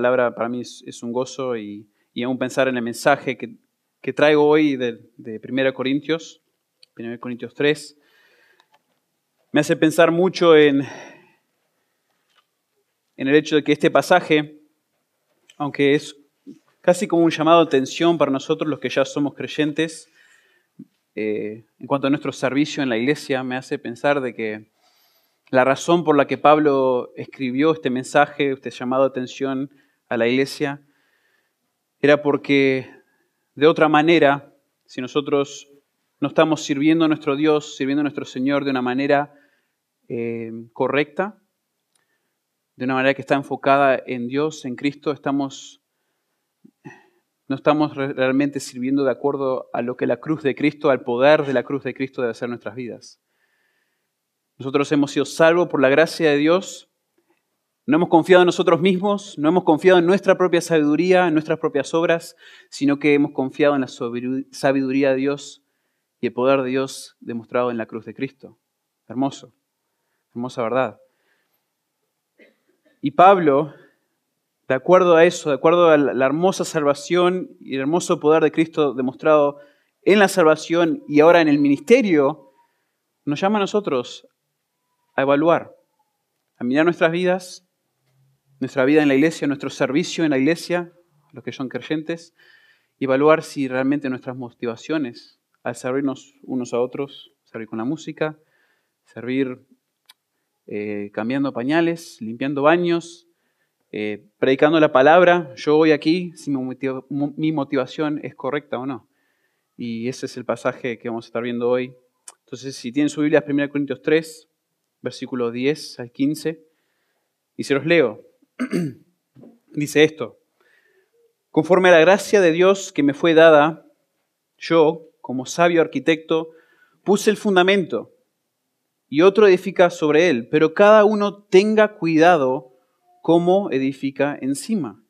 palabra para mí es, un gozo y, y, aún pensar en el mensaje que, que traigo hoy de, de 1 Corintios, 1 Corintios 3, me hace pensar mucho en, en el hecho de que este pasaje, aunque es casi como un llamado de atención para nosotros los que ya somos creyentes, eh, en cuanto a nuestro servicio en la iglesia, me hace pensar de que la razón por la que Pablo escribió este mensaje, este llamado de atención a la iglesia, era porque de otra manera, si nosotros no estamos sirviendo a nuestro Dios, sirviendo a nuestro Señor de una manera eh, correcta, de una manera que está enfocada en Dios, en Cristo, estamos, no estamos realmente sirviendo de acuerdo a lo que la cruz de Cristo, al poder de la cruz de Cristo debe hacer nuestras vidas. Nosotros hemos sido salvos por la gracia de Dios. No hemos confiado en nosotros mismos, no hemos confiado en nuestra propia sabiduría, en nuestras propias obras, sino que hemos confiado en la sabiduría de Dios y el poder de Dios demostrado en la cruz de Cristo. Hermoso, hermosa verdad. Y Pablo, de acuerdo a eso, de acuerdo a la hermosa salvación y el hermoso poder de Cristo demostrado en la salvación y ahora en el ministerio, nos llama a nosotros a evaluar, a mirar nuestras vidas, nuestra vida en la iglesia, nuestro servicio en la iglesia, los que son creyentes, y evaluar si realmente nuestras motivaciones al servirnos unos a otros, servir con la música, servir eh, cambiando pañales, limpiando baños, eh, predicando la palabra. Yo voy aquí si mi motivación es correcta o no. Y ese es el pasaje que vamos a estar viendo hoy. Entonces, si tienen su Biblia, 1 Corintios 3, versículo 10 al 15, y se los leo. Dice esto, conforme a la gracia de Dios que me fue dada, yo, como sabio arquitecto, puse el fundamento y otro edifica sobre él, pero cada uno tenga cuidado cómo edifica encima.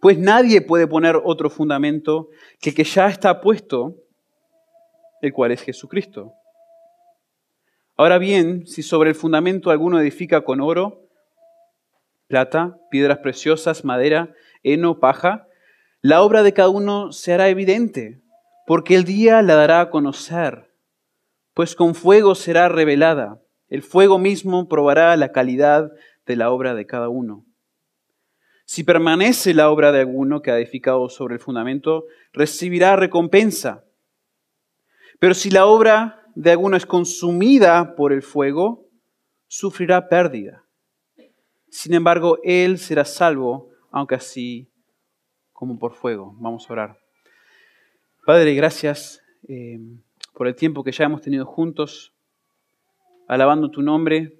Pues nadie puede poner otro fundamento que el que ya está puesto, el cual es Jesucristo. Ahora bien, si sobre el fundamento alguno edifica con oro, plata, piedras preciosas, madera, heno, paja, la obra de cada uno se hará evidente, porque el día la dará a conocer pues con fuego será revelada. El fuego mismo probará la calidad de la obra de cada uno. Si permanece la obra de alguno que ha edificado sobre el fundamento, recibirá recompensa. Pero si la obra de alguno es consumida por el fuego, sufrirá pérdida. Sin embargo, él será salvo, aunque así como por fuego. Vamos a orar. Padre, gracias. Eh, por el tiempo que ya hemos tenido juntos, alabando tu nombre,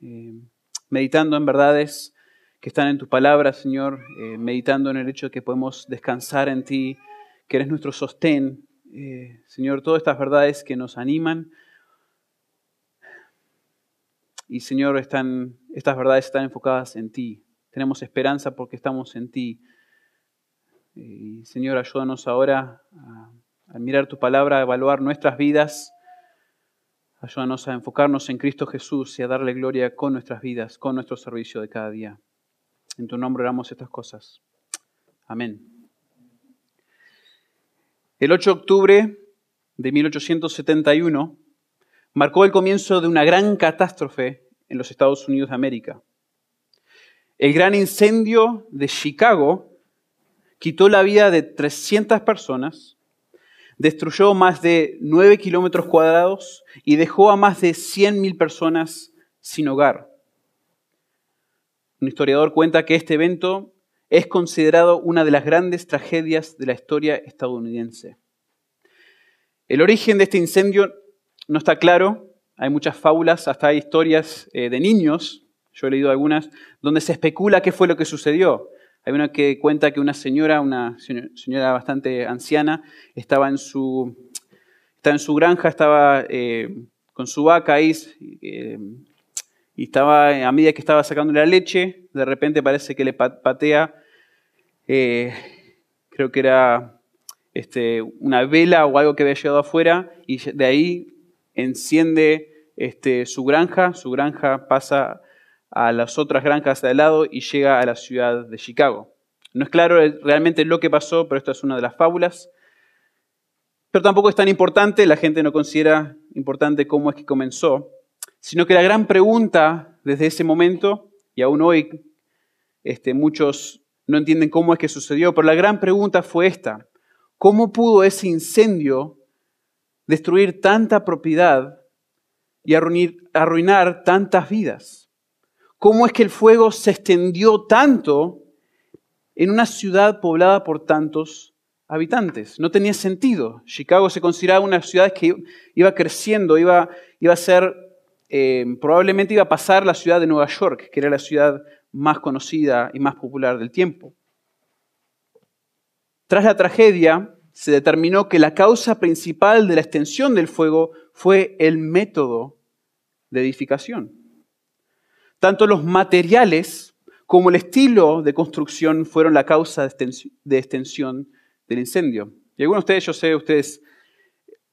eh, meditando en verdades que están en tus palabras, Señor, eh, meditando en el hecho de que podemos descansar en ti, que eres nuestro sostén. Señor, todas estas verdades que nos animan. Y Señor, están, estas verdades están enfocadas en ti. Tenemos esperanza porque estamos en ti. Y Señor, ayúdanos ahora a mirar tu palabra, a evaluar nuestras vidas. Ayúdanos a enfocarnos en Cristo Jesús y a darle gloria con nuestras vidas, con nuestro servicio de cada día. En tu nombre oramos estas cosas. Amén. El 8 de octubre de 1871 marcó el comienzo de una gran catástrofe en los Estados Unidos de América. El gran incendio de Chicago quitó la vida de 300 personas destruyó más de 9 kilómetros cuadrados y dejó a más de 100.000 personas sin hogar. Un historiador cuenta que este evento es considerado una de las grandes tragedias de la historia estadounidense. El origen de este incendio no está claro, hay muchas fábulas, hasta hay historias eh, de niños, yo he leído algunas, donde se especula qué fue lo que sucedió. Hay una que cuenta que una señora, una señora bastante anciana, estaba en su, en su granja, estaba eh, con su vaca eh, y estaba, a medida que estaba sacando la leche, de repente parece que le patea, creo que era este, una vela o algo que había llegado afuera, y de ahí enciende este, su granja, su granja pasa a las otras granjas de al lado y llega a la ciudad de Chicago. No es claro realmente lo que pasó, pero esto es una de las fábulas. Pero tampoco es tan importante, la gente no considera importante cómo es que comenzó, sino que la gran pregunta desde ese momento, y aún hoy este, muchos no entienden cómo es que sucedió, pero la gran pregunta fue esta, ¿cómo pudo ese incendio destruir tanta propiedad y arruinar tantas vidas? ¿Cómo es que el fuego se extendió tanto en una ciudad poblada por tantos habitantes. No tenía sentido. Chicago se consideraba una ciudad que iba creciendo, iba, iba a ser, eh, probablemente iba a pasar la ciudad de Nueva York, que era la ciudad más conocida y más popular del tiempo. Tras la tragedia, se determinó que la causa principal de la extensión del fuego fue el método de edificación. Tanto los materiales como el estilo de construcción fueron la causa de extensión del incendio. Y algunos de ustedes, yo sé, ustedes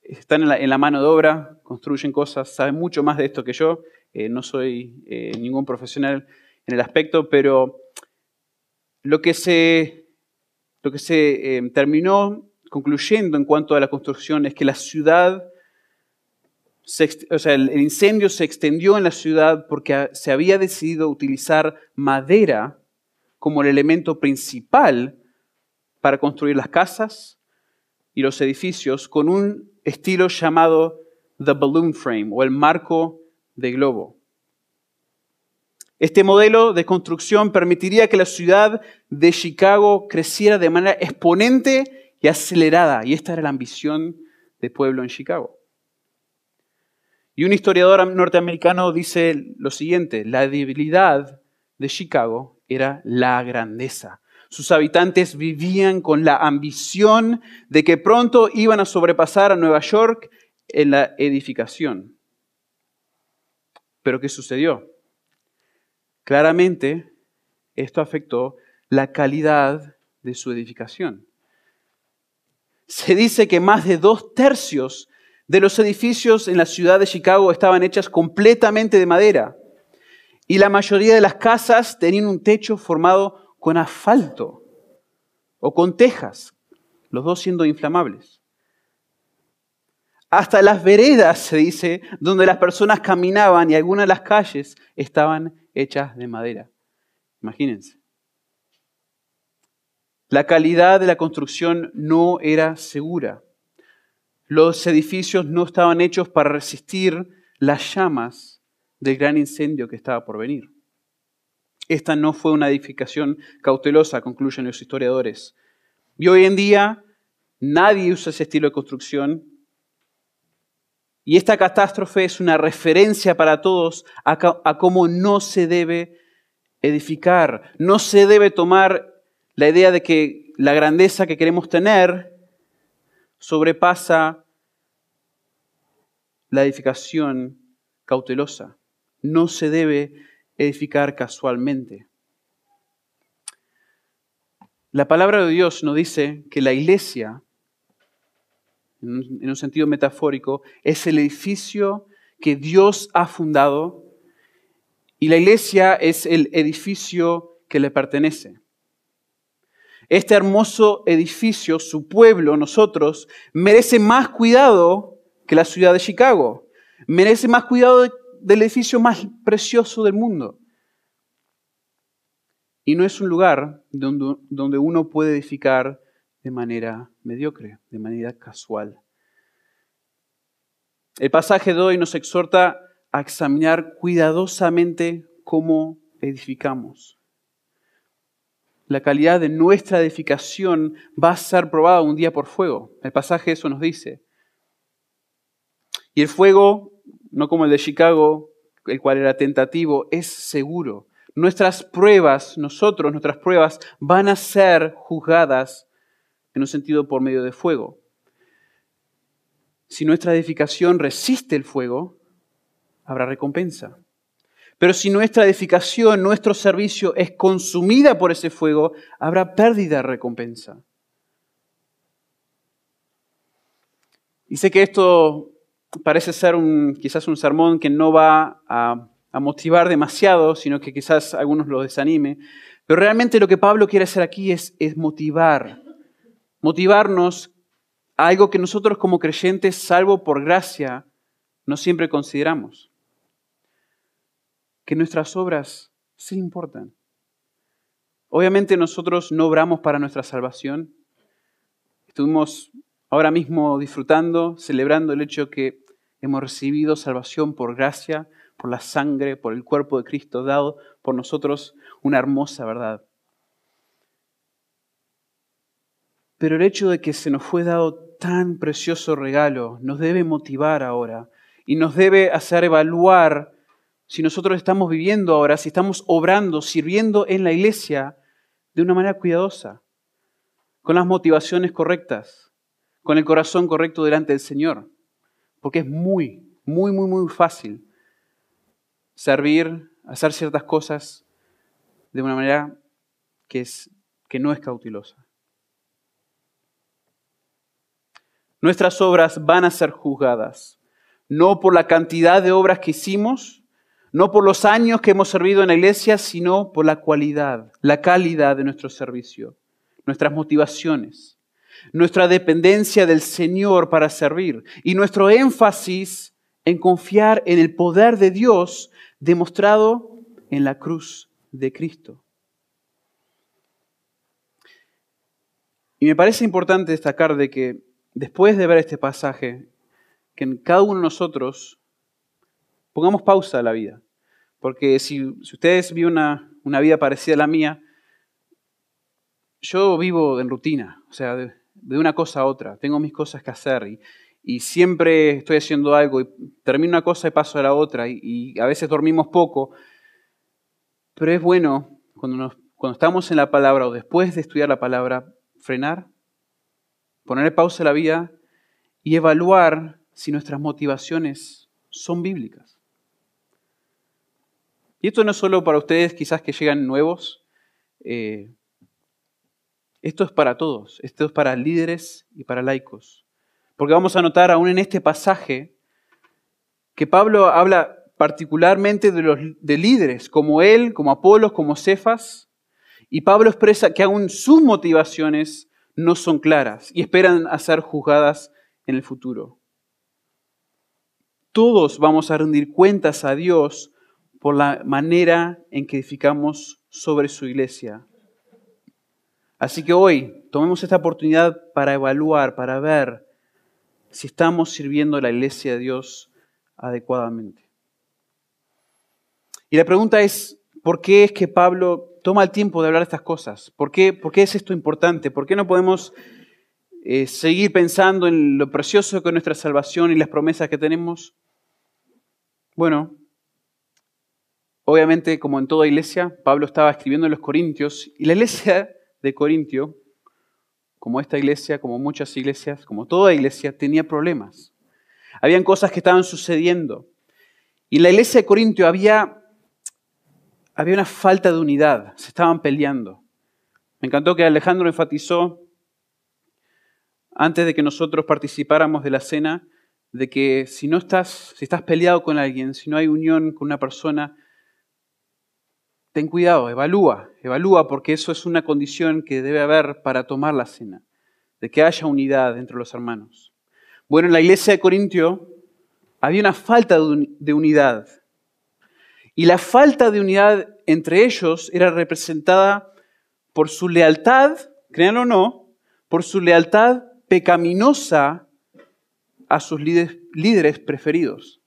están en la, mano de obra, construyen cosas, saben mucho más de esto que yo. Eh, no soy eh, ningún profesional en el aspecto, pero lo que se, lo que se eh, terminó concluyendo en cuanto a la construcción es que la ciudad, o sea, el incendio se extendió en la ciudad porque se había decidido utilizar madera como el elemento principal para construir las casas y los edificios con un estilo llamado the balloon frame o el marco de globo. Este modelo de construcción permitiría que la ciudad de Chicago creciera de manera exponente y acelerada, y esta era la ambición del pueblo en Chicago. Y un historiador norteamericano dice lo siguiente, la debilidad de Chicago era la grandeza. Sus habitantes vivían con la ambición de que pronto iban a sobrepasar a Nueva York en la edificación. Pero ¿qué sucedió? Claramente, esto afectó la calidad de su edificación. Se dice que más de dos tercios de los edificios en la ciudad de Chicago estaban hechas completamente de madera y la mayoría de las casas tenían un techo formado con asfalto o con tejas, los dos siendo inflamables. Hasta las veredas, se dice, donde las personas caminaban y algunas de las calles estaban hechas de madera. Imagínense. La calidad de la construcción no era segura. Los edificios no estaban hechos para resistir las llamas del gran incendio que estaba por venir. Esta no fue una edificación cautelosa, concluyen los historiadores. Y hoy en día nadie usa ese estilo de construcción. Y esta catástrofe es una referencia para todos a, cómo no se debe edificar. No se debe tomar la idea de que la grandeza que queremos tener sobrepasa la edificación cautelosa. No se debe edificar casualmente. La palabra de Dios nos dice que la iglesia, en un sentido metafórico, es el edificio que Dios ha fundado y la iglesia es el edificio que le pertenece. Este hermoso edificio, su pueblo, nosotros, merece más cuidado que la ciudad de Chicago. Merece más cuidado del edificio más precioso del mundo. Y no es un lugar donde, uno puede edificar de manera mediocre, de manera casual. El pasaje de hoy nos exhorta a examinar cuidadosamente cómo edificamos. La calidad de nuestra edificación va a ser probada un día por fuego. El pasaje eso nos dice. Y el fuego no como el de Chicago, el cual era tentativo, es seguro. Nuestras pruebas, nosotros, nuestras pruebas van a ser juzgadas en un sentido por medio de fuego. Si nuestra edificación resiste el fuego, habrá recompensa. Pero si nuestra edificación, nuestro servicio es consumida por ese fuego, habrá pérdida de recompensa. Y sé que esto parece ser un, quizás un sermón que no va a motivar demasiado, sino que quizás algunos lo desanime. Pero realmente lo que Pablo quiere hacer aquí es, es motivar, motivarnos a algo que nosotros como creyentes, salvo por gracia, no siempre consideramos. Que nuestras obras sí importan. Obviamente nosotros no obramos para nuestra salvación. Estuvimos ahora mismo disfrutando, celebrando el hecho que hemos recibido salvación por gracia, por la sangre, por el cuerpo de Cristo dado por nosotros, una hermosa verdad. Pero el hecho de que se nos fue dado tan precioso regalo nos debe motivar ahora y nos debe hacer evaluar si nosotros estamos viviendo ahora, si estamos obrando, sirviendo en la iglesia de una manera cuidadosa, con las motivaciones correctas, con el corazón correcto delante del Señor. Porque es muy, muy, muy, muy fácil servir, hacer ciertas cosas de una manera que, es, que no es cautelosa. Nuestras obras van a ser juzgadas, no por la cantidad de obras que hicimos, no por los años que hemos servido en la iglesia, sino por la cualidad, la calidad de nuestro servicio, nuestras motivaciones, nuestra dependencia del Señor para servir y nuestro énfasis en confiar en el poder de Dios demostrado en la cruz de Cristo. Y me parece importante destacar de que después de ver este pasaje, que en cada uno de nosotros pongamos pausa a la vida. Porque si, ustedes viven una, vida parecida a la mía, yo vivo en rutina, o sea, de, una cosa a otra, tengo mis cosas que hacer y, siempre estoy haciendo algo y termino una cosa y paso a la otra y, a veces dormimos poco. Pero es bueno cuando, cuando estamos en la palabra o después de estudiar la palabra, frenar, poner pausa a la vida y evaluar si nuestras motivaciones son bíblicas. Y esto no es solo para ustedes quizás que llegan nuevos, eh, esto es para todos, esto es para líderes y para laicos. Porque vamos a notar aún en este pasaje que Pablo habla particularmente de los de líderes, como él, como Apolos, como Cefas, y Pablo expresa que aún sus motivaciones no son claras y esperan a ser juzgadas en el futuro. Todos vamos a rendir cuentas a Dios por la manera en que edificamos sobre su iglesia. Así que hoy tomemos esta oportunidad para evaluar, para ver si estamos sirviendo a la iglesia de Dios adecuadamente. Y la pregunta es, ¿por qué es que Pablo toma el tiempo de hablar estas cosas? ¿Por qué, por qué es esto importante? ¿Por qué no podemos eh, seguir pensando en lo precioso que es nuestra salvación y las promesas que tenemos? Bueno, obviamente como en toda iglesia, Pablo estaba escribiendo en los Corintios y la iglesia de Corintio como esta iglesia, como muchas iglesias, como toda iglesia, tenía problemas. Habían cosas que estaban sucediendo. Y en la iglesia de Corintio había, había una falta de unidad, se estaban peleando. Me encantó que Alejandro enfatizó, antes de que nosotros participáramos de la cena, de que si no estás, si estás peleado con alguien, si no hay unión con una persona, ten cuidado, evalúa, evalúa porque eso es una condición que debe haber para tomar la cena, de que haya unidad entre los hermanos. Bueno, en la iglesia de Corintio había una falta de unidad. Y la falta de unidad entre ellos era representada por su lealtad, créanlo o no, por su lealtad pecaminosa a sus líderes preferidos.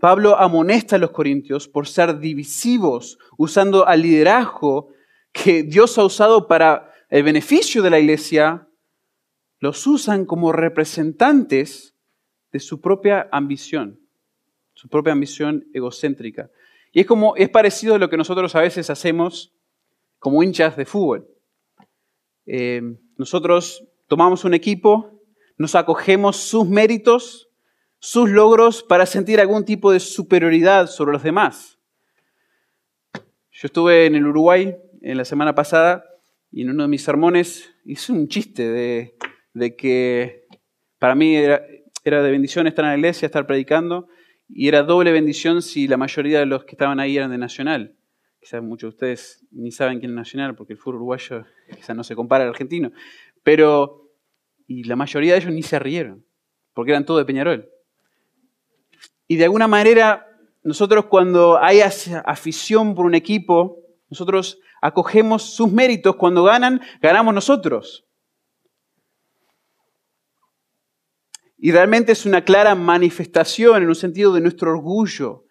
Pablo amonesta a los corintios por ser divisivos, usando al liderazgo que Dios ha usado para el beneficio de la iglesia, los usan como representantes de su propia ambición, su propia ambición egocéntrica. Y es como es parecido a lo que nosotros a veces hacemos como hinchas de fútbol. Eh, nosotros tomamos un equipo, nos acogemos sus méritos sus logros para sentir algún tipo de superioridad sobre los demás. Yo estuve en el Uruguay en la semana pasada y en uno de mis sermones hice un chiste de, que para mí era, de bendición estar en la iglesia, estar predicando, Y era doble bendición si la mayoría de los que estaban ahí eran de Nacional. Quizás muchos de ustedes ni saben quién es Nacional, porque el fútbol uruguayo quizás no se compara al argentino. Pero, y la mayoría de ellos ni se rieron, porque eran todos de Peñarol. Y de alguna manera, nosotros cuando hay afición por un equipo, nosotros acogemos sus méritos. Cuando ganan, ganamos nosotros. Y realmente es una clara manifestación en un sentido de nuestro orgullo.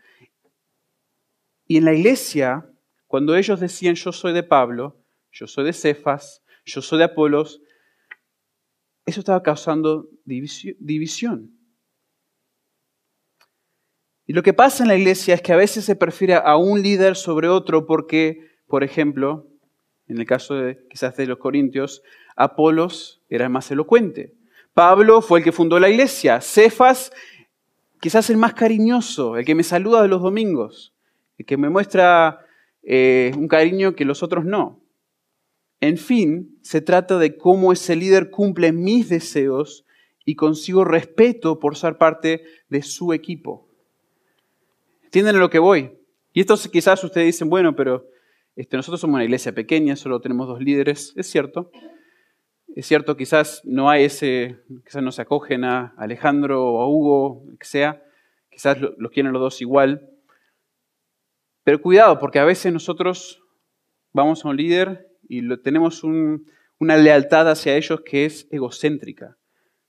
Y en la iglesia, cuando ellos decían yo soy de Pablo, yo soy de Cefas, yo soy de Apolos, eso estaba causando división. Y lo que pasa en la iglesia es que a veces se prefiere a un líder sobre otro porque, por ejemplo, en el caso de quizás de los corintios, Apolos era más elocuente. Pablo fue el que fundó la iglesia. Cefas, quizás el más cariñoso, el que me saluda de los domingos, el que me muestra eh, un cariño que los otros no. En fin, se trata de cómo ese líder cumple mis deseos y consigo respeto por ser parte de su equipo. ¿Entienden a lo que voy? Y esto quizás ustedes dicen, bueno, pero este, nosotros somos una iglesia pequeña, solo tenemos dos líderes, es cierto. Es cierto, quizás no hay ese, quizás no se acogen a Alejandro o a Hugo, que sea, quizás los quieren los dos igual. Pero cuidado, porque a veces nosotros vamos a un líder y tenemos una lealtad hacia ellos que es egocéntrica.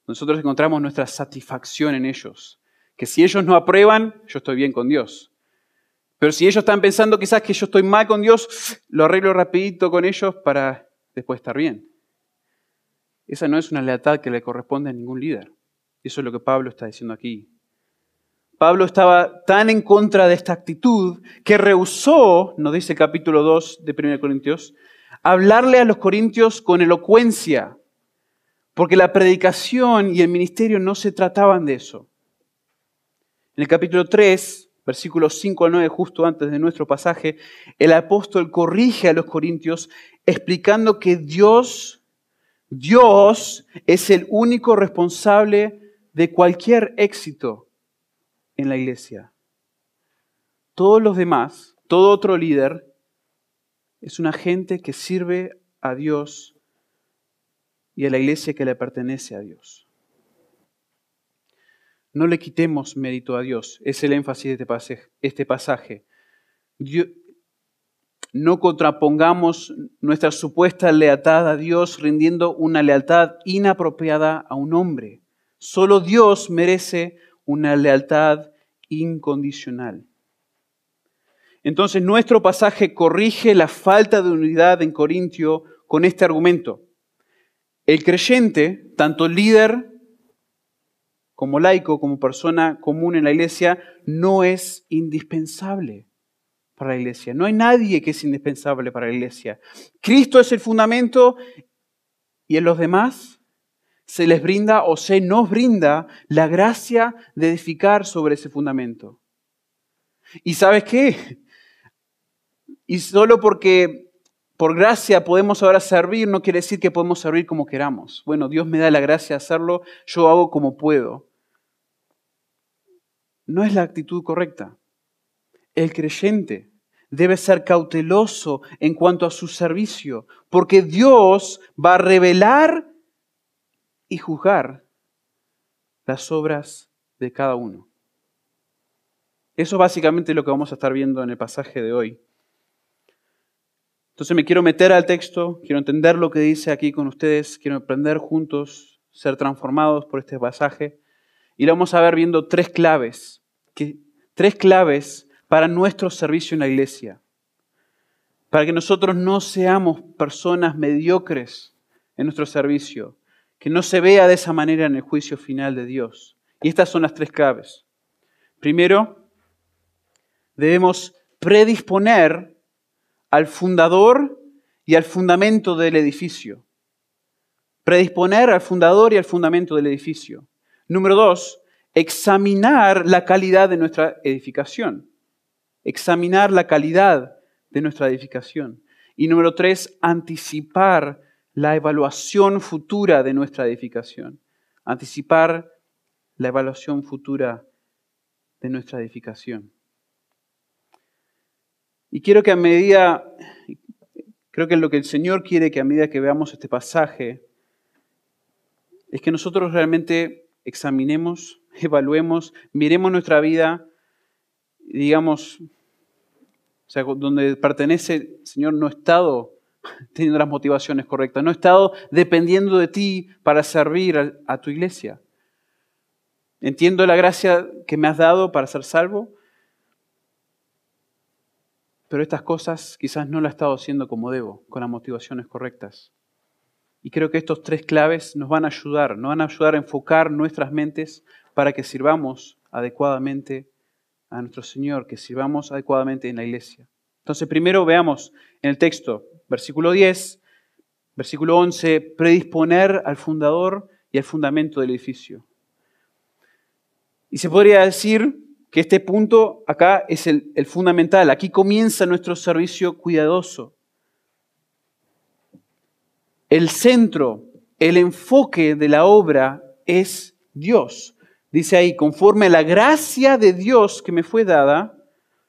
Nosotros encontramos nuestra satisfacción en ellos. Que si ellos no aprueban, yo estoy bien con Dios. Pero si ellos están pensando quizás que yo estoy mal con Dios, lo arreglo rapidito con ellos para después estar bien. Esa no es una lealtad que le corresponde a ningún líder. Eso es lo que Pablo está diciendo aquí. Pablo estaba tan en contra de esta actitud que rehusó, nos dice el capítulo 2 de 1 Corintios, hablarle a los corintios con elocuencia, porque la predicación y el ministerio no se trataban de eso. En el capítulo 3, versículos 5 al 9, justo antes de nuestro pasaje, el apóstol corrige a los corintios explicando que Dios Dios es el único responsable de cualquier éxito en la iglesia. Todos los demás, todo otro líder, es una gente que sirve a Dios y a la iglesia que le pertenece a Dios. No le quitemos mérito a Dios, es el énfasis de este pasaje. Este no contrapongamos nuestra supuesta lealtad a Dios rindiendo una lealtad inapropiada a un hombre. Solo Dios merece una lealtad incondicional. Entonces nuestro pasaje corrige la falta de unidad en Corintio con este argumento. El creyente, tanto líder como laico, como persona común en la iglesia, no es indispensable para la iglesia. No hay nadie que es indispensable para la iglesia. Cristo es el fundamento y en los demás se les brinda o se nos brinda la gracia de edificar sobre ese fundamento. ¿Y sabes qué? Y solo porque por gracia podemos ahora servir, no quiere decir que podemos servir como queramos. Bueno, Dios me da la gracia de hacerlo, yo hago como puedo. No es la actitud correcta. El creyente debe ser cauteloso en cuanto a su servicio, porque Dios va a revelar y juzgar las obras de cada uno. Eso es básicamente lo que vamos a estar viendo en el pasaje de hoy. Entonces me quiero meter al texto, quiero entender lo que dice aquí con ustedes, quiero aprender juntos, ser transformados por este pasaje. Y lo vamos a ver viendo tres claves, tres claves para nuestro servicio en la iglesia. Para que nosotros no seamos personas mediocres en nuestro servicio, que no se vea de esa manera en el juicio final de Dios. Y estas son las tres claves. Primero, debemos predisponer al fundador y al fundamento del edificio. Predisponer al fundador y al fundamento del edificio. Número dos, examinar la calidad de nuestra edificación examinar la calidad de nuestra edificación. Y número tres, anticipar la evaluación futura de nuestra edificación. Anticipar la evaluación futura de nuestra edificación. Y quiero que a medida, creo que lo que el Señor quiere que a medida que veamos este pasaje, es que nosotros realmente examinemos, evaluemos, miremos nuestra vida digamos, o sea, donde pertenece, Señor, no he estado teniendo las motivaciones correctas, no he estado dependiendo de ti para servir a, a tu iglesia. Entiendo la gracia que me has dado para ser salvo, pero estas cosas quizás no las he estado haciendo como debo, con las motivaciones correctas. Y creo que estos tres claves nos van a ayudar, nos van a ayudar a enfocar nuestras mentes para que sirvamos adecuadamente a nuestro Señor, que sirvamos adecuadamente en la iglesia. Entonces, primero veamos en el texto, versículo 10, versículo 11, predisponer al fundador y al fundamento del edificio. Y se podría decir que este punto acá es el, el fundamental. Aquí comienza nuestro servicio cuidadoso. El centro, el enfoque de la obra es Dios. Dice ahí, conforme a la gracia de Dios que me fue dada,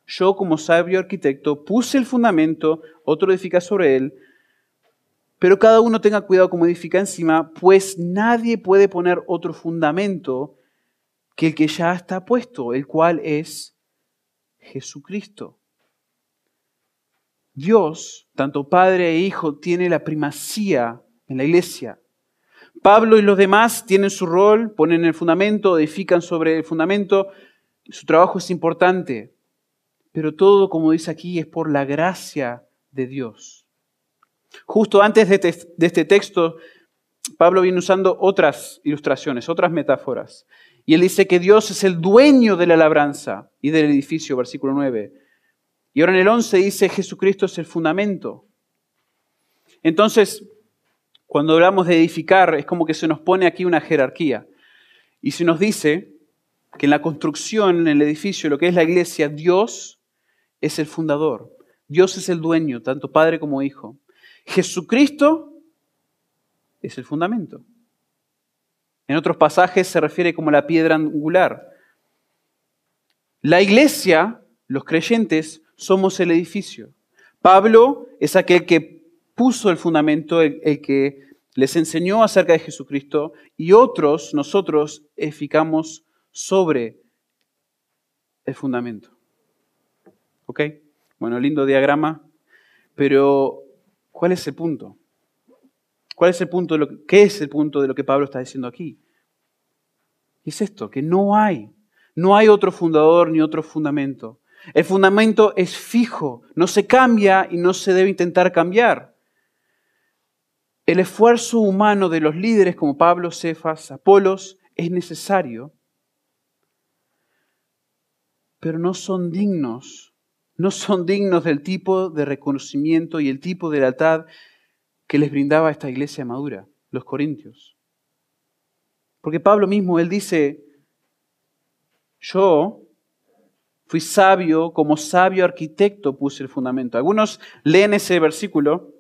yo como sabio arquitecto puse el fundamento, otro edifica sobre él, pero cada uno tenga cuidado como edifica encima, pues nadie puede poner otro fundamento que el que ya está puesto, el cual es Jesucristo. Dios, tanto Padre e Hijo, tiene la primacía en la iglesia. Pablo y los demás tienen su rol, ponen el fundamento, edifican sobre el fundamento. Su trabajo es importante, pero todo, como dice aquí, es por la gracia de Dios. Justo antes de este, este texto, Pablo viene usando otras ilustraciones, otras metáforas. Y él dice que Dios es el dueño de la labranza y del edificio, versículo 9. Y ahora en el 11 dice Jesucristo es el fundamento. Entonces, cuando hablamos de edificar, es como que se nos pone aquí una jerarquía. Y se nos dice que en la construcción, en el edificio, lo que es la iglesia, Dios es el fundador. Dios es el dueño, tanto Padre como Hijo. Jesucristo es el fundamento. En otros pasajes se refiere como la piedra angular. La iglesia, los creyentes, somos el edificio. Pablo es aquel que puso el fundamento, el, que les enseñó acerca de Jesucristo y otros, nosotros, edificamos sobre el fundamento. ¿Ok? Bueno, lindo diagrama, pero ¿cuál es el punto? ¿Cuál es el punto de lo ¿Qué es el punto de lo que Pablo está diciendo aquí? es esto, que no hay, no hay otro fundador ni otro fundamento. El fundamento es fijo, no se cambia y no se debe intentar cambiar. El esfuerzo humano de los líderes como Pablo, Cefas, Apolos es necesario, pero no son dignos, no son dignos del tipo de reconocimiento y el tipo de lealtad que les brindaba esta iglesia madura, los corintios. Porque Pablo mismo, él dice, yo Fui sabio, como sabio arquitecto puse el fundamento. Algunos leen ese versículo,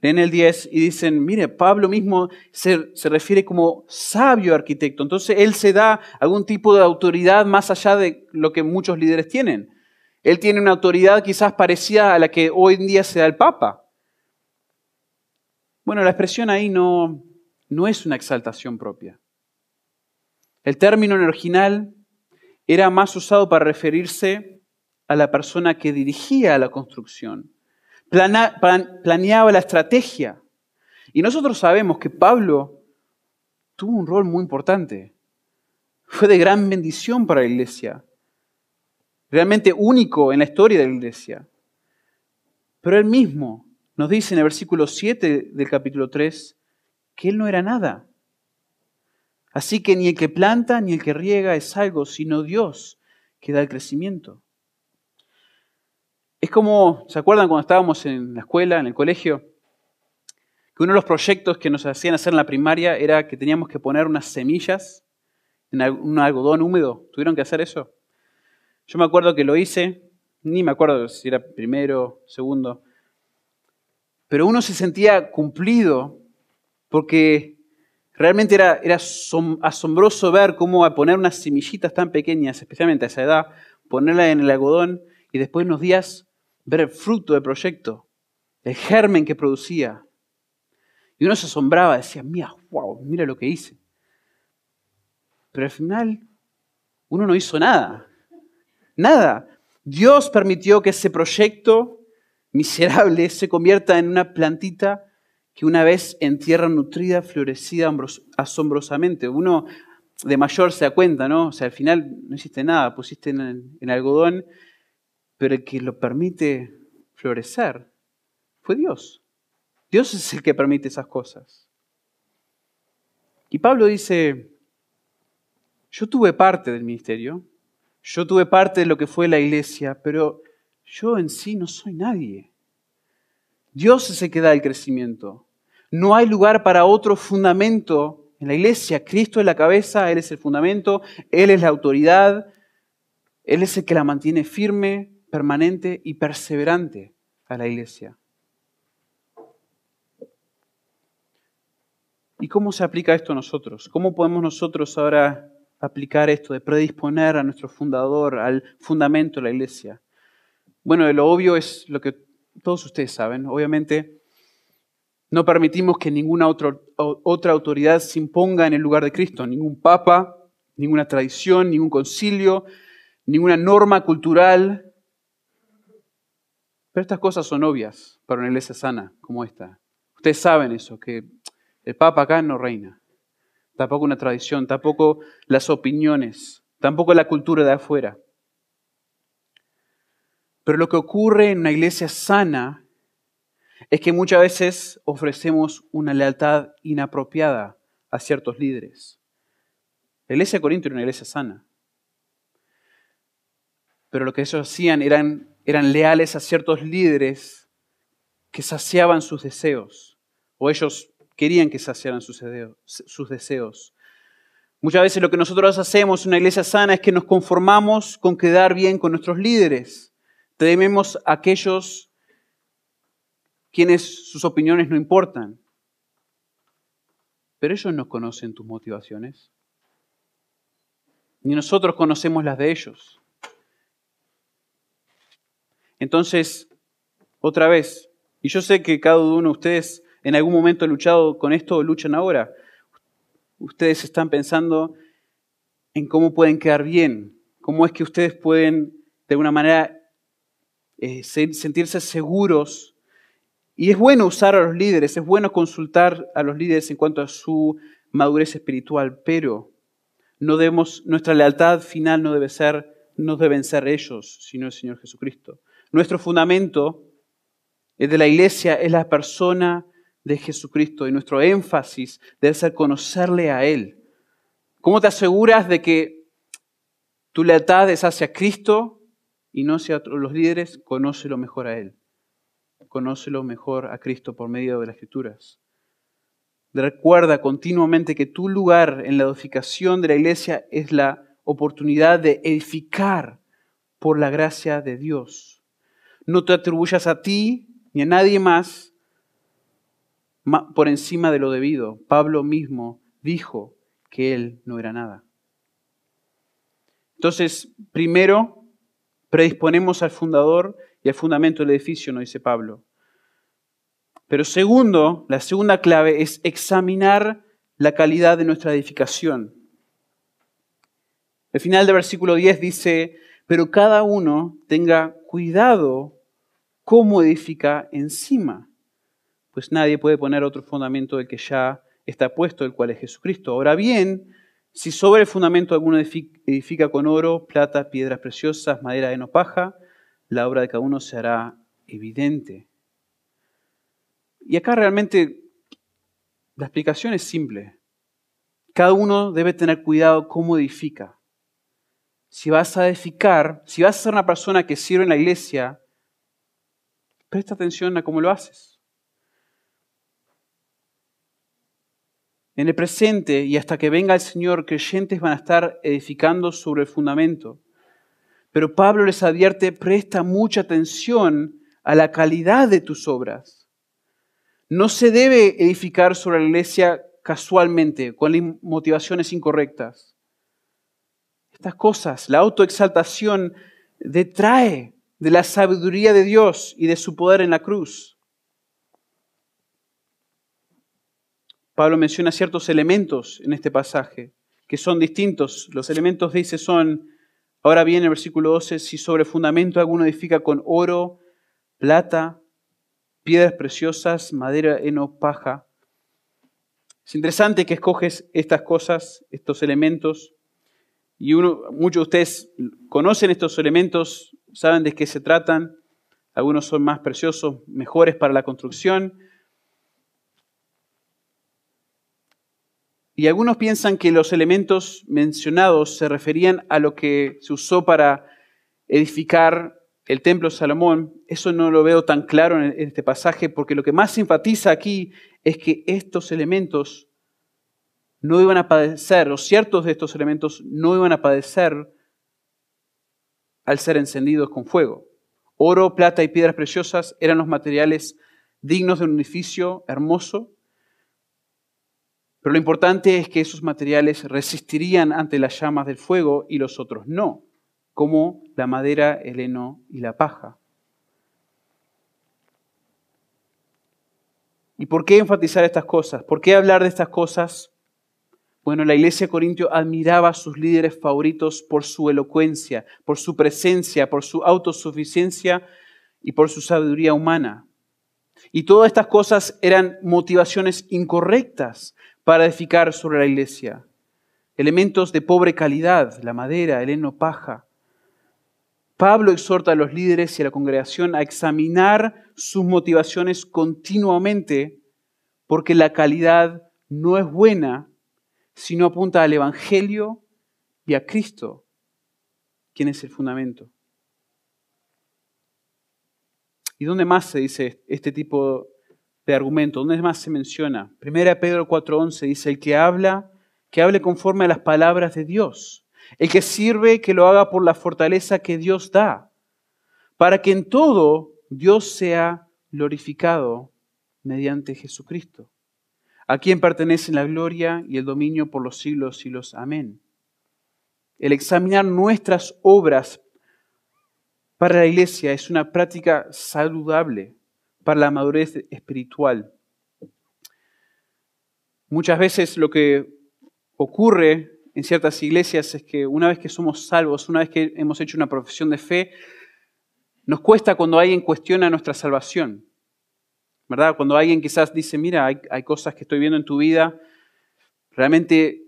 leen el 10 y dicen, mire, Pablo mismo se, se, refiere como sabio arquitecto. Entonces él se da algún tipo de autoridad más allá de lo que muchos líderes tienen. Él tiene una autoridad quizás parecida a la que hoy en día se da el Papa. Bueno, la expresión ahí no, no es una exaltación propia. El término en original era más usado para referirse a la persona que dirigía la construcción, planeaba la estrategia. Y nosotros sabemos que Pablo tuvo un rol muy importante. Fue de gran bendición para la iglesia, realmente único en la historia de la iglesia. Pero él mismo nos dice en el versículo 7 del capítulo 3 que él no era nada. Así que ni el que planta ni el que riega es algo, sino Dios que da el crecimiento. Es como, ¿se acuerdan cuando estábamos en la escuela, en el colegio? Que uno de los proyectos que nos hacían hacer en la primaria era que teníamos que poner unas semillas en un algodón húmedo. ¿Tuvieron que hacer eso? Yo me acuerdo que lo hice, ni me acuerdo si era primero, segundo, pero uno se sentía cumplido porque Realmente era, era asombroso ver cómo poner unas semillitas tan pequeñas, especialmente a esa edad, ponerla en el algodón y después de unos días ver el fruto del proyecto, el germen que producía. Y uno se asombraba, decía, mira, wow, mira lo que hice. Pero al final uno no hizo nada. Nada. Dios permitió que ese proyecto miserable se convierta en una plantita que una vez en tierra nutrida, florecida asombrosamente. Uno de mayor se da cuenta, ¿no? O sea, al final no hiciste nada, pusiste en, en algodón, pero el que lo permite florecer fue Dios. Dios es el que permite esas cosas. Y Pablo dice, yo tuve parte del ministerio, yo tuve parte de lo que fue la iglesia, pero yo en sí no soy nadie. Dios es el que da el crecimiento. No hay lugar para otro fundamento en la iglesia. Cristo es la cabeza, Él es el fundamento, Él es la autoridad, Él es el que la mantiene firme, permanente y perseverante a la iglesia. ¿Y cómo se aplica esto a nosotros? ¿Cómo podemos nosotros ahora aplicar esto de predisponer a nuestro fundador, al fundamento de la iglesia? Bueno, lo obvio es lo que todos ustedes saben. Obviamente, no permitimos que ninguna otra, otra autoridad se imponga en el lugar de Cristo, ningún papa, ninguna tradición, ningún concilio, ninguna norma cultural. Pero estas cosas son obvias para una iglesia sana como esta. Ustedes saben eso, que el papa acá no reina. Tampoco una tradición, tampoco las opiniones, tampoco la cultura de afuera. Pero lo que ocurre en una iglesia sana es que muchas veces ofrecemos una lealtad inapropiada a ciertos líderes. La iglesia de Corinto era una iglesia sana. Pero lo que ellos hacían eran, eran leales a ciertos líderes que saciaban sus deseos, o ellos querían que saciaran sus deseos. Muchas veces lo que nosotros hacemos en una iglesia sana es que nos conformamos con quedar bien con nuestros líderes. Tememos a aquellos quienes sus opiniones no importan. Pero ellos no conocen tus motivaciones. Ni nosotros conocemos las de ellos. Entonces, otra vez, y yo sé que cada uno de ustedes en algún momento ha luchado con esto o luchan ahora. Ustedes están pensando en cómo pueden quedar bien, cómo es que ustedes pueden de alguna manera eh, sentirse seguros y es bueno usar a los líderes, es bueno consultar a los líderes en cuanto a su madurez espiritual, pero no debemos, nuestra lealtad final no debe ser, no deben ser ellos, sino el Señor Jesucristo. Nuestro fundamento de la iglesia es la persona de Jesucristo y nuestro énfasis debe ser conocerle a Él. ¿Cómo te aseguras de que tu lealtad es hacia Cristo y no hacia los líderes? Conócelo mejor a Él conócelo mejor a Cristo por medio de las Escrituras. Recuerda continuamente que tu lugar en la edificación de la iglesia es la oportunidad de edificar por la gracia de Dios. No te atribuyas a ti ni a nadie más por encima de lo debido. Pablo mismo dijo que él no era nada. Entonces, primero, predisponemos al fundador y al fundamento del edificio, nos dice Pablo. Pero segundo, la segunda clave es examinar la calidad de nuestra edificación. El final del versículo 10 dice, pero cada uno tenga cuidado cómo edifica encima, pues nadie puede poner otro fundamento del que ya está puesto, el cual es Jesucristo. Ahora bien, si sobre el fundamento alguno edifica con oro, plata, piedras preciosas, madera de no paja, la obra de cada uno se hará evidente. Y acá realmente la explicación es simple. Cada uno debe tener cuidado cómo edifica. Si vas a edificar, si vas a ser una persona que sirve en la iglesia, presta atención a cómo lo haces. En el presente y hasta que venga el Señor, creyentes van a estar edificando sobre el fundamento. Pero Pablo les advierte, presta mucha atención a la calidad de tus obras. No se debe edificar sobre la iglesia casualmente, con motivaciones incorrectas. Estas cosas, la autoexaltación detrae de la sabiduría de Dios y de su poder en la cruz. Pablo menciona ciertos elementos en este pasaje que son distintos. Los elementos, dice, son, ahora bien, el versículo 12, si sobre fundamento alguno edifica con oro, plata, piedras preciosas, madera, heno, paja. Es interesante que escoges estas cosas, estos elementos, y uno, muchos de ustedes conocen estos elementos, saben de qué se tratan. Algunos son más preciosos, mejores para la construcción. Y algunos piensan que los elementos mencionados se referían a lo que se usó para edificar el templo de Salomón. Eso no lo veo tan claro en este pasaje porque lo que más enfatiza aquí es que estos elementos no iban a padecer, o ciertos de estos elementos no iban a padecer al ser encendidos con fuego. Oro, plata y piedras preciosas eran los materiales dignos de un edificio hermoso, pero lo importante es que esos materiales resistirían ante las llamas del fuego y los otros no, como la madera, el heno y la paja. ¿Y por qué enfatizar estas cosas? ¿Por qué hablar de estas cosas? Bueno, la iglesia de Corintio admiraba a sus líderes favoritos por su elocuencia, por su presencia, por su autosuficiencia y por su sabiduría humana. Y todas estas cosas eran motivaciones incorrectas para edificar sobre la iglesia. Elementos de pobre calidad, la madera, el heno, paja. Pablo exhorta a los líderes y a la congregación a examinar sus motivaciones continuamente porque la calidad no es buena sino apunta al Evangelio y a Cristo, quien es el fundamento. ¿Y dónde más se dice este tipo de argumento? ¿Dónde más se menciona? Primera Pedro 4:11 dice, el que habla, que hable conforme a las palabras de Dios. El que sirve, que lo haga por la fortaleza que Dios da, para que en todo Dios sea glorificado mediante Jesucristo a quien pertenecen la gloria y el dominio por los siglos y los amén. El examinar nuestras obras para la iglesia es una práctica saludable para la madurez espiritual. Muchas veces lo que ocurre en ciertas iglesias es que una vez que somos salvos, una vez que hemos hecho una profesión de fe, nos cuesta cuando alguien cuestiona nuestra salvación. ¿Verdad? Cuando alguien quizás dice, mira, hay, hay cosas que estoy viendo en tu vida, ¿realmente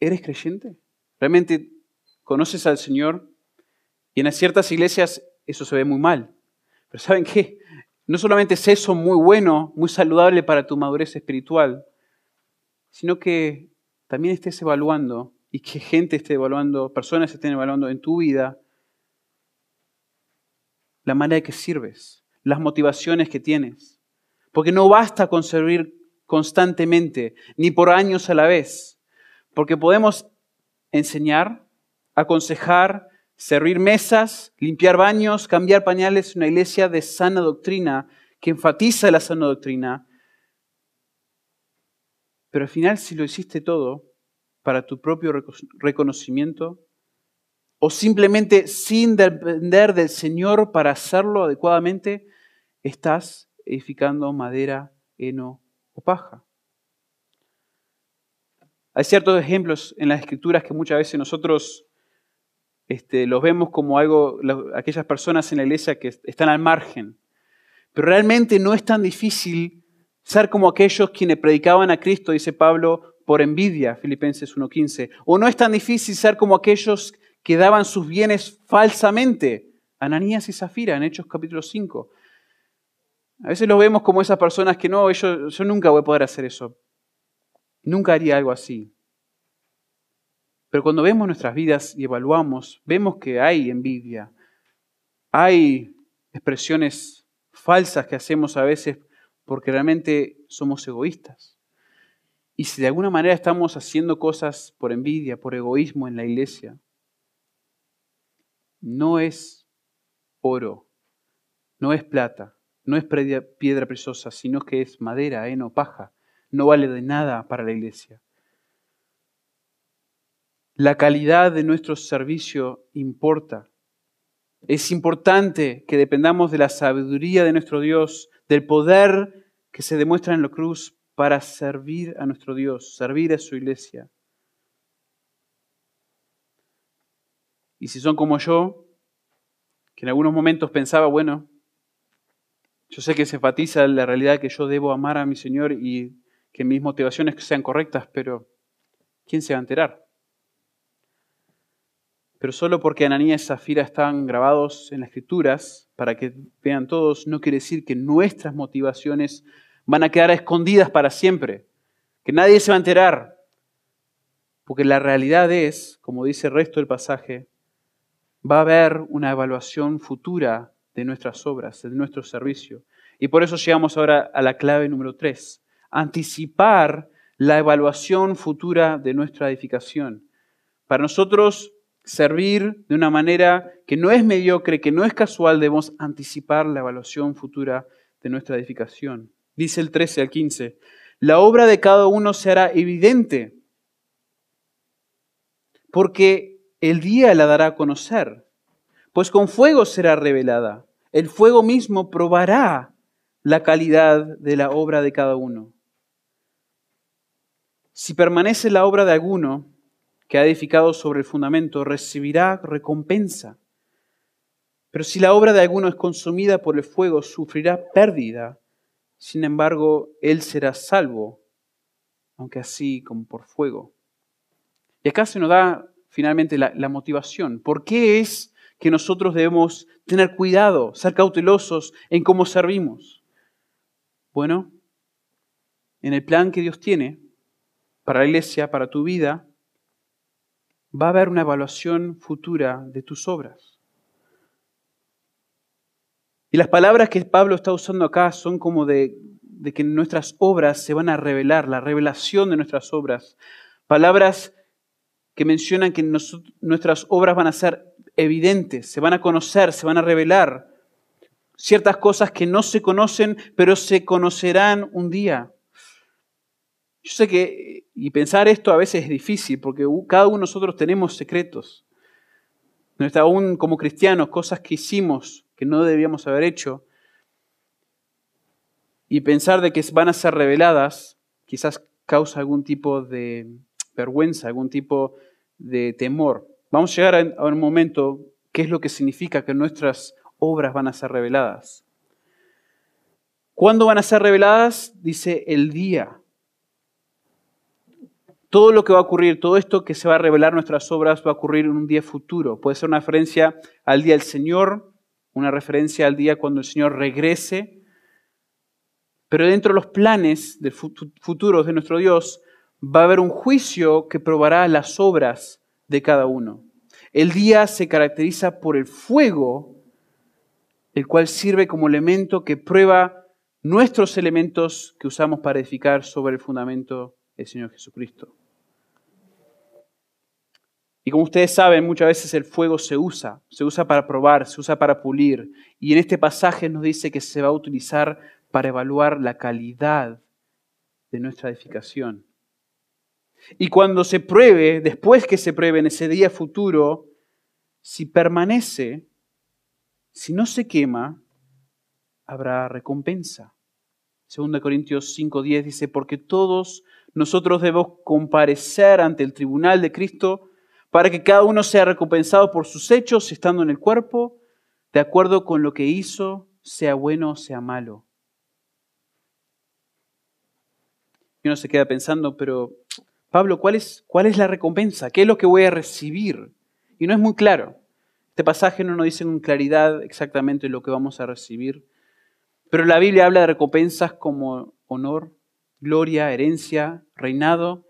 eres creyente? ¿Realmente conoces al Señor? Y en ciertas iglesias eso se ve muy mal. Pero ¿saben qué? No solamente es eso muy bueno, muy saludable para tu madurez espiritual, sino que también estés evaluando y que gente esté evaluando, personas estén evaluando en tu vida la manera de que sirves, las motivaciones que tienes. Porque no basta con servir constantemente, ni por años a la vez. Porque podemos enseñar, aconsejar, servir mesas, limpiar baños, cambiar pañales una iglesia de sana doctrina que enfatiza la sana doctrina. Pero al final, si lo hiciste todo para tu propio reconocimiento, o simplemente sin depender del Señor para hacerlo adecuadamente, estás edificando madera, heno o paja. Hay ciertos ejemplos en las escrituras que muchas veces nosotros este, los vemos como algo, aquellas personas en la iglesia que están al margen. Pero realmente no es tan difícil ser como aquellos quienes predicaban a Cristo, dice Pablo, por envidia, Filipenses 1.15. O no es tan difícil ser como aquellos que daban sus bienes falsamente, Ananías y Zafira en Hechos capítulo 5. A veces lo vemos como esas personas que no, yo, yo nunca voy a poder hacer eso. Nunca haría algo así. Pero cuando vemos nuestras vidas y evaluamos, vemos que hay envidia, hay expresiones falsas que hacemos a veces porque realmente somos egoístas. Y si de alguna manera estamos haciendo cosas por envidia, por egoísmo en la iglesia, no es oro, no es plata, no es piedra preciosa, sino que es madera, heno, paja. no vale de nada para la iglesia. La calidad de nuestro servicio importa. Es importante que dependamos de la sabiduría de nuestro Dios, del poder que se demuestra en la cruz para servir a nuestro Dios, servir a su iglesia. Y si son como yo, que en algunos momentos pensaba, bueno, yo sé que se enfatiza la realidad que yo debo amar a mi Señor y que mis motivaciones sean correctas, pero ¿quién se va a enterar? Pero solo porque Ananías y Zafira están grabados en las escrituras para que vean todos, no quiere decir que nuestras motivaciones van a quedar escondidas para siempre, que nadie se va a enterar. Porque la realidad es, como dice el resto del pasaje, va a haber una evaluación futura de nuestras obras, de nuestro servicio. Y por eso llegamos ahora a la clave número tres, anticipar la evaluación futura de nuestra edificación. Para nosotros servir de una manera que no es mediocre, que no es casual, debemos anticipar la evaluación futura de nuestra edificación. Dice el 13 al 15, la obra de cada uno se hará evidente, porque el día la dará a conocer, pues con fuego será revelada. El fuego mismo probará la calidad de la obra de cada uno. Si permanece la obra de alguno que ha edificado sobre el fundamento, recibirá recompensa. Pero si la obra de alguno es consumida por el fuego, sufrirá pérdida sin embargo, él será salvo, aunque así como por fuego. Y acá se nos da finalmente la, motivación. ¿Por qué es que nosotros debemos tener cuidado, ser cautelosos en cómo servimos? Bueno, en el plan que Dios tiene para la iglesia, para tu vida, va a haber una evaluación futura de tus obras. Y las palabras que Pablo está usando acá son como de, que nuestras obras se van a revelar, la revelación de nuestras obras. Palabras que mencionan que nuestras obras van a ser evidentes, se van a conocer, se van a revelar. Ciertas cosas que no se conocen, pero se conocerán un día. Yo sé que, y pensar esto a veces es difícil, porque cada uno de nosotros tenemos secretos. Aún como cristianos, cosas que hicimos que no debíamos haber hecho, y pensar de que van a ser reveladas, quizás causa algún tipo de vergüenza, algún tipo de temor. Vamos a llegar a un momento qué es lo que significa que nuestras obras van a ser reveladas. ¿Cuándo van a ser reveladas? Dice el día. Todo lo que va a ocurrir, todo esto que se va a revelar nuestras obras va a ocurrir en un día futuro. Puede ser una referencia al día del Señor, una referencia al día cuando el Señor regrese. Pero dentro de los planes futuros de nuestro Dios va a haber un juicio que probará las obras de cada uno. El día se caracteriza por el fuego, el cual sirve como elemento que prueba nuestros elementos que usamos para edificar sobre el fundamento del Señor Jesucristo. Y como ustedes saben, muchas veces el fuego se usa, se usa para probar, se usa para pulir. Y en este pasaje nos dice que se va a utilizar para evaluar la calidad de nuestra edificación. Y cuando se pruebe, después que se pruebe en ese día futuro, si permanece, si no se quema, habrá recompensa. 2 Corintios 5:10 dice, porque todos nosotros debemos comparecer ante el tribunal de Cristo para que cada uno sea recompensado por sus hechos estando en el cuerpo, de acuerdo con lo que hizo, sea bueno o sea malo. Y uno se queda pensando, pero Pablo, ¿cuál es, ¿cuál es la recompensa? ¿Qué es lo que voy a recibir? Y no es muy claro. Este pasaje no nos dice con claridad exactamente lo que vamos a recibir, pero la Biblia habla de recompensas como honor, gloria, herencia, reinado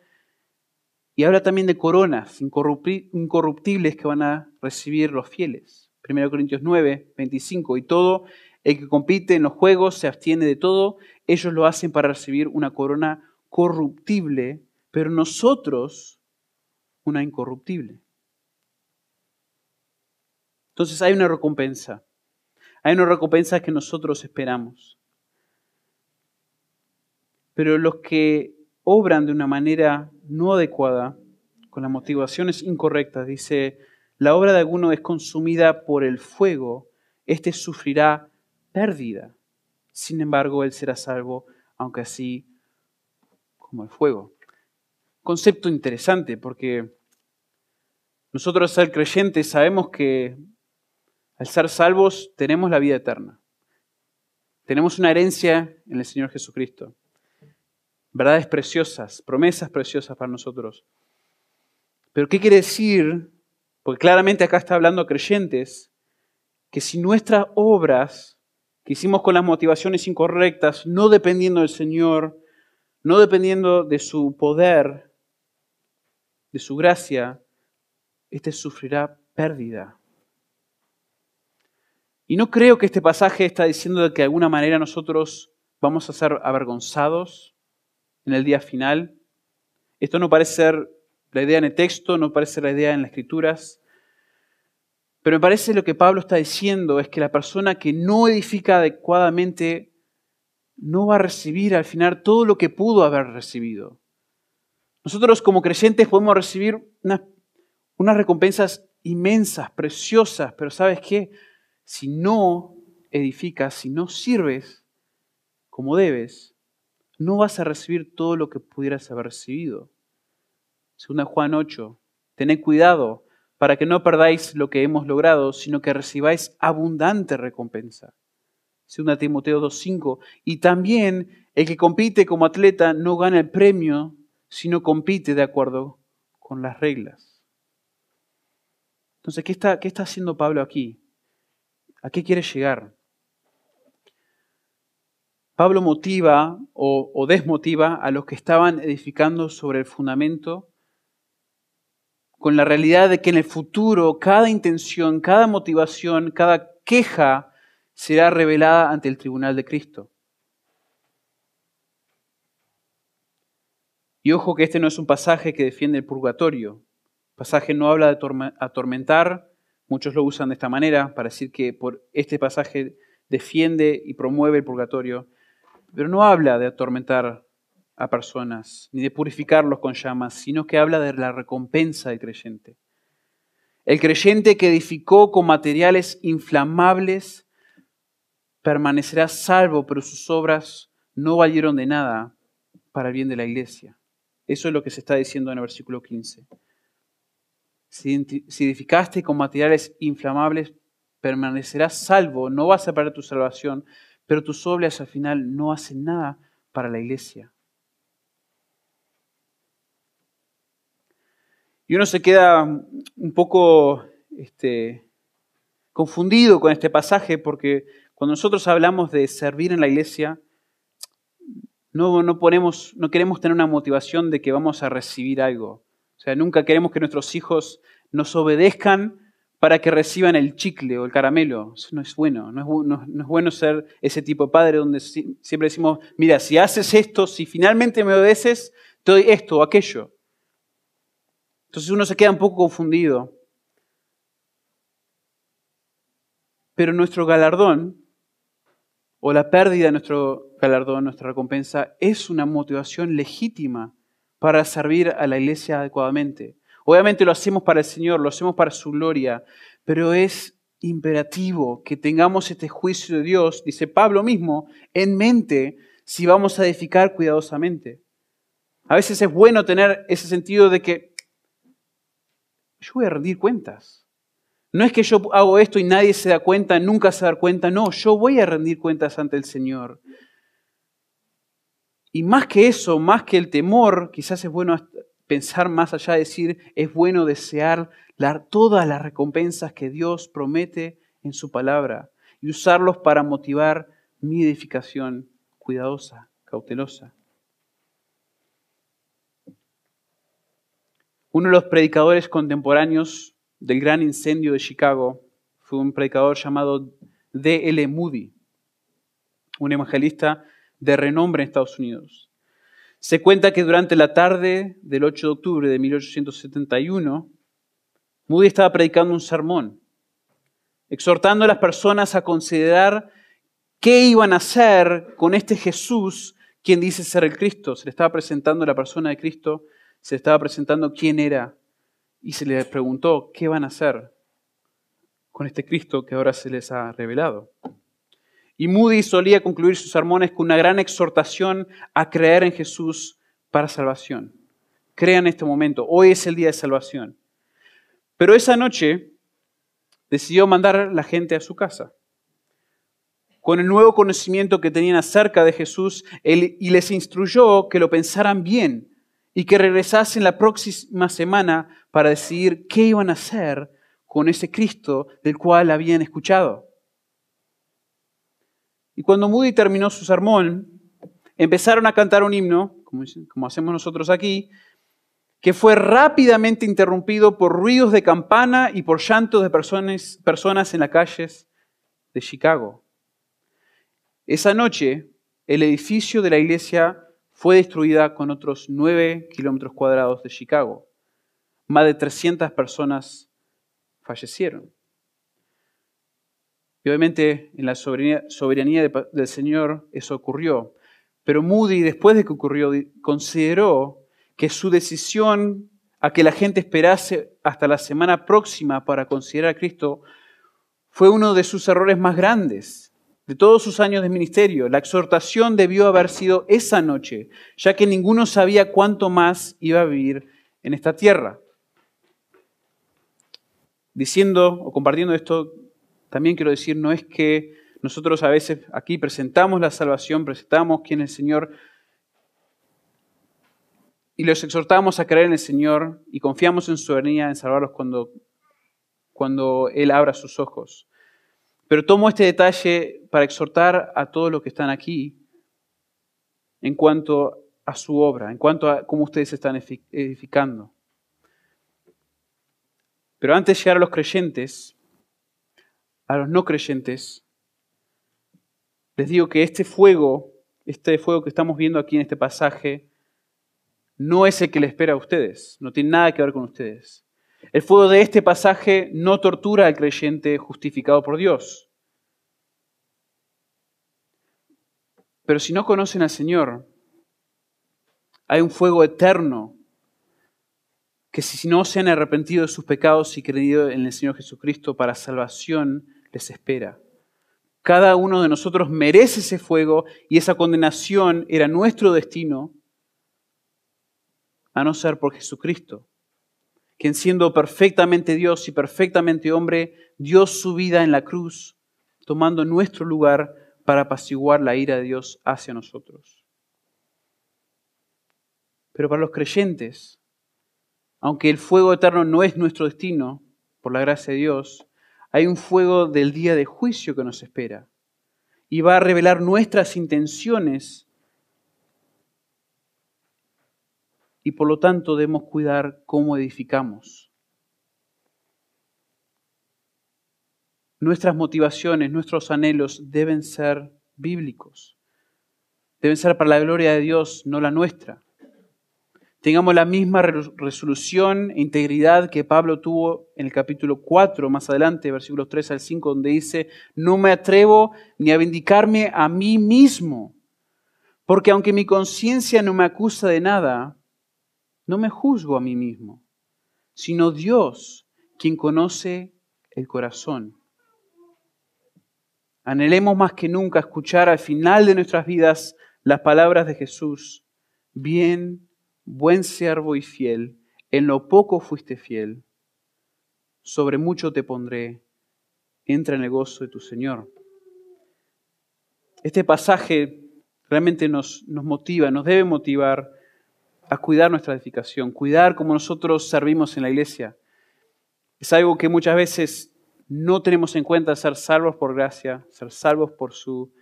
y habla también de coronas incorruptibles que van a recibir los fieles. 1 Corintios 9, 25. Y todo el que compite en los juegos se abstiene de todo. Ellos lo hacen para recibir una corona corruptible, pero nosotros una incorruptible. Entonces hay una recompensa. Hay una recompensa que nosotros esperamos. Pero los que obran de una manera no adecuada, con las motivaciones incorrectas, dice, la obra de alguno es consumida por el fuego, éste sufrirá pérdida. Sin embargo, él será salvo, aunque así como el fuego. Concepto interesante, porque nosotros al creyentes sabemos que al ser salvos tenemos la vida eterna. Tenemos una herencia en el Señor Jesucristo. Verdades preciosas, promesas preciosas para nosotros. Pero ¿qué quiere decir? Porque claramente acá está hablando creyentes, que si nuestras obras que hicimos con las motivaciones incorrectas, no dependiendo del Señor, no dependiendo de su poder, de su gracia, éste sufrirá pérdida. Y no creo que este pasaje está diciendo que de alguna manera nosotros vamos a ser avergonzados en el día final. Esto no parece ser la idea en el texto, no parece la idea en las escrituras. Pero me parece lo que Pablo está diciendo es que la persona que no edifica adecuadamente no va a recibir al final todo lo que pudo haber recibido. Nosotros como creyentes podemos recibir unas, recompensas inmensas, preciosas, pero ¿sabes qué? si no edificas, si no sirves como debes, no vas a recibir todo lo que pudieras haber recibido. Segunda Juan 8, tened cuidado para que no perdáis lo que hemos logrado, sino que recibáis abundante recompensa. Segunda Timoteo 2.5, y también el que compite como atleta no gana el premio, sino compite de acuerdo con las reglas. Entonces, ¿qué está, qué está haciendo Pablo aquí? ¿A qué quiere llegar? Pablo motiva o, desmotiva a los que estaban edificando sobre el fundamento con la realidad de que en el futuro cada intención, cada motivación, cada queja será revelada ante el tribunal de Cristo. Y ojo que este no es un pasaje que defiende el purgatorio. El pasaje no habla de atormentar Muchos lo usan de esta manera para decir que por este pasaje defiende y promueve el purgatorio, pero no habla de atormentar a personas ni de purificarlos con llamas, sino que habla de la recompensa del creyente. El creyente que edificó con materiales inflamables permanecerá salvo, pero sus obras no valieron de nada para el bien de la iglesia. Eso es lo que se está diciendo en el versículo 15. Si edificaste con materiales inflamables, permanecerás salvo, no vas a perder tu salvación, pero tus obras al final no hacen nada para la iglesia. Y uno se queda un poco este, confundido con este pasaje porque cuando nosotros hablamos de servir en la iglesia, no, no, ponemos, no queremos tener una motivación de que vamos a recibir algo. O sea, nunca queremos que nuestros hijos nos obedezcan para que reciban el chicle o el caramelo. Eso no es bueno. No es, bueno ser ese tipo de padre donde siempre decimos, mira, si haces esto, si finalmente me obedeces, te doy esto o aquello. Entonces uno se queda un poco confundido. Pero nuestro galardón, o la pérdida de nuestro galardón, nuestra recompensa, es una motivación legítima para servir a la iglesia adecuadamente. Obviamente lo hacemos para el Señor, lo hacemos para su gloria, pero es imperativo que tengamos este juicio de Dios, dice Pablo mismo, en mente si vamos a edificar cuidadosamente. A veces es bueno tener ese sentido de que yo voy a rendir cuentas. No es que yo hago esto y nadie se da cuenta, nunca se da cuenta, no, yo voy a rendir cuentas ante el Señor. Y más que eso, más que el temor, quizás es bueno pensar más allá, de decir, es bueno desear todas las recompensas que Dios promete en su palabra y usarlos para motivar mi edificación cuidadosa, cautelosa. Uno de los predicadores contemporáneos del gran incendio de Chicago fue un predicador llamado D.L. Moody, un evangelista de renombre en Estados Unidos. Se cuenta que durante la tarde del 8 de octubre de 1871, Moody estaba predicando un sermón, exhortando a las personas a considerar qué iban a hacer con este Jesús quién dice ser el Cristo. Se le estaba presentando la persona de Cristo, se le estaba presentando quién era y se le preguntó qué van a hacer con este Cristo que ahora se les ha revelado. Y Moody solía concluir sus sermones con una gran exhortación a creer en Jesús para salvación. Crea en este momento, hoy es el día de salvación. Pero esa noche decidió mandar la gente a su casa con el nuevo conocimiento que tenían acerca de Jesús y les instruyó que lo pensaran bien y que regresasen la próxima semana para decidir qué iban a hacer con ese Cristo del cual habían escuchado. Y cuando Moody terminó su sermón, empezaron a cantar un himno, como, hacemos nosotros aquí, que fue rápidamente interrumpido por ruidos de campana y por llantos de personas, personas en las calles de Chicago. Esa noche, el edificio de la iglesia fue destruida con otros 9 kilómetros cuadrados de Chicago. Más de 300 personas fallecieron. Y obviamente en la soberanía, del Señor eso ocurrió. Pero Moody, después de que ocurrió, consideró que su decisión a que la gente esperase hasta la semana próxima para considerar a Cristo fue uno de sus errores más grandes de todos sus años de ministerio. La exhortación debió haber sido esa noche, ya que ninguno sabía cuánto más iba a vivir en esta tierra. Diciendo o compartiendo esto, también quiero decir, no es que nosotros a veces aquí presentamos la salvación, presentamos quién es el Señor, y los exhortamos a creer en el Señor y confiamos en su soberanía en salvarlos cuando, cuando Él abra sus ojos. Pero tomo este detalle para exhortar a todos los que están aquí en cuanto a su obra, en cuanto a cómo ustedes están edificando. Pero antes de llegar a los creyentes, a los no creyentes, les digo que este fuego, este fuego que estamos viendo aquí en este pasaje, no es el que le espera a ustedes, no tiene nada que ver con ustedes. El fuego de este pasaje no tortura al creyente justificado por Dios. Pero si no conocen al Señor, hay un fuego eterno que si no se han arrepentido de sus pecados y creído en el Señor Jesucristo para salvación, les espera. Cada uno de nosotros merece ese fuego y esa condenación era nuestro destino, a no ser por Jesucristo quien siendo perfectamente Dios y perfectamente hombre, dio su vida en la cruz, tomando nuestro lugar para apaciguar la ira de Dios hacia nosotros. Pero para los creyentes, aunque el fuego eterno no es nuestro destino, por la gracia de Dios, hay un fuego del día de juicio que nos espera y va a revelar nuestras intenciones y por lo tanto debemos cuidar cómo edificamos. Nuestras motivaciones, nuestros anhelos deben ser bíblicos. Deben ser para la gloria de Dios, no la nuestra. Tengamos la misma resolución e integridad que Pablo tuvo en el capítulo 4, más adelante, versículos 3 al 5, donde dice, no me atrevo ni a vindicarme a mí mismo, porque aunque mi conciencia no me acusa de nada, no me juzgo a mí mismo, sino Dios quien conoce el corazón. Anhelemos más que nunca escuchar al final de nuestras vidas las palabras de Jesús. Bien, buen siervo y fiel, en lo poco fuiste fiel, sobre mucho te pondré, entra en el gozo de tu Señor. Este pasaje realmente nos, nos motiva, nos debe motivar a cuidar nuestra edificación, cuidar como nosotros servimos en la iglesia. Es algo que muchas veces no tenemos en cuenta, ser salvos por gracia, ser salvos por, su,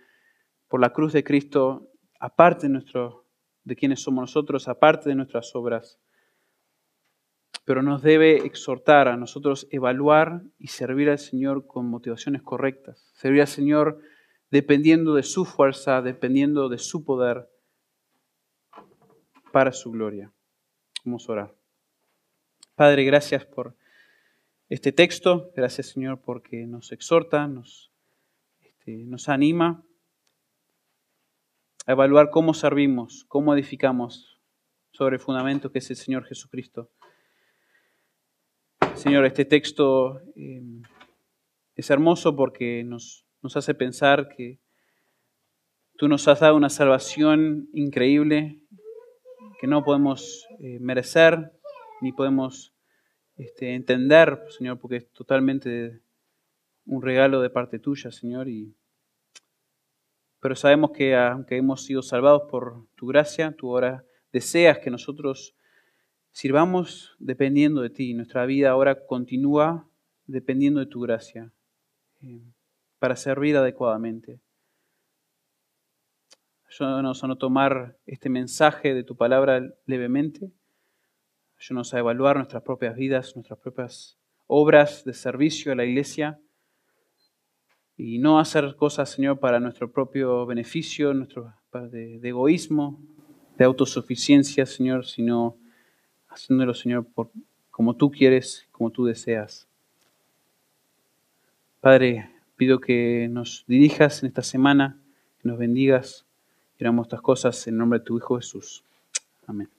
por la cruz de Cristo, aparte de, nuestro, de quienes somos nosotros, aparte de nuestras obras. Pero nos debe exhortar a nosotros evaluar y servir al Señor con motivaciones correctas. Servir al Señor dependiendo de su fuerza, dependiendo de su poder para su gloria. Vamos a orar. Padre, gracias por este texto. Gracias, Señor, porque nos exhorta, nos, este, nos anima a evaluar cómo servimos, cómo edificamos sobre el fundamento que es el Señor Jesucristo. Señor, este texto eh, es hermoso porque nos, nos hace pensar que tú nos has dado una salvación increíble que no podemos eh, merecer ni podemos este, entender, Señor, porque es totalmente un regalo de parte tuya, Señor. Y, pero sabemos que aunque hemos sido salvados por tu gracia, tú ahora deseas que nosotros sirvamos dependiendo de ti. Nuestra vida ahora continúa dependiendo de tu gracia eh, para servir adecuadamente. Ayúdanos a no tomar este mensaje de tu palabra levemente. Ayúdanos a evaluar nuestras propias vidas, nuestras propias obras de servicio a la iglesia y no hacer cosas, Señor, para nuestro propio beneficio, nuestro, de, egoísmo, de autosuficiencia, Señor, sino haciéndolo, Señor, por, como tú quieres, como tú deseas. Padre, pido que nos dirijas en esta semana, que nos bendigas. Y estas cosas en nombre de tu Hijo Jesús. Amén.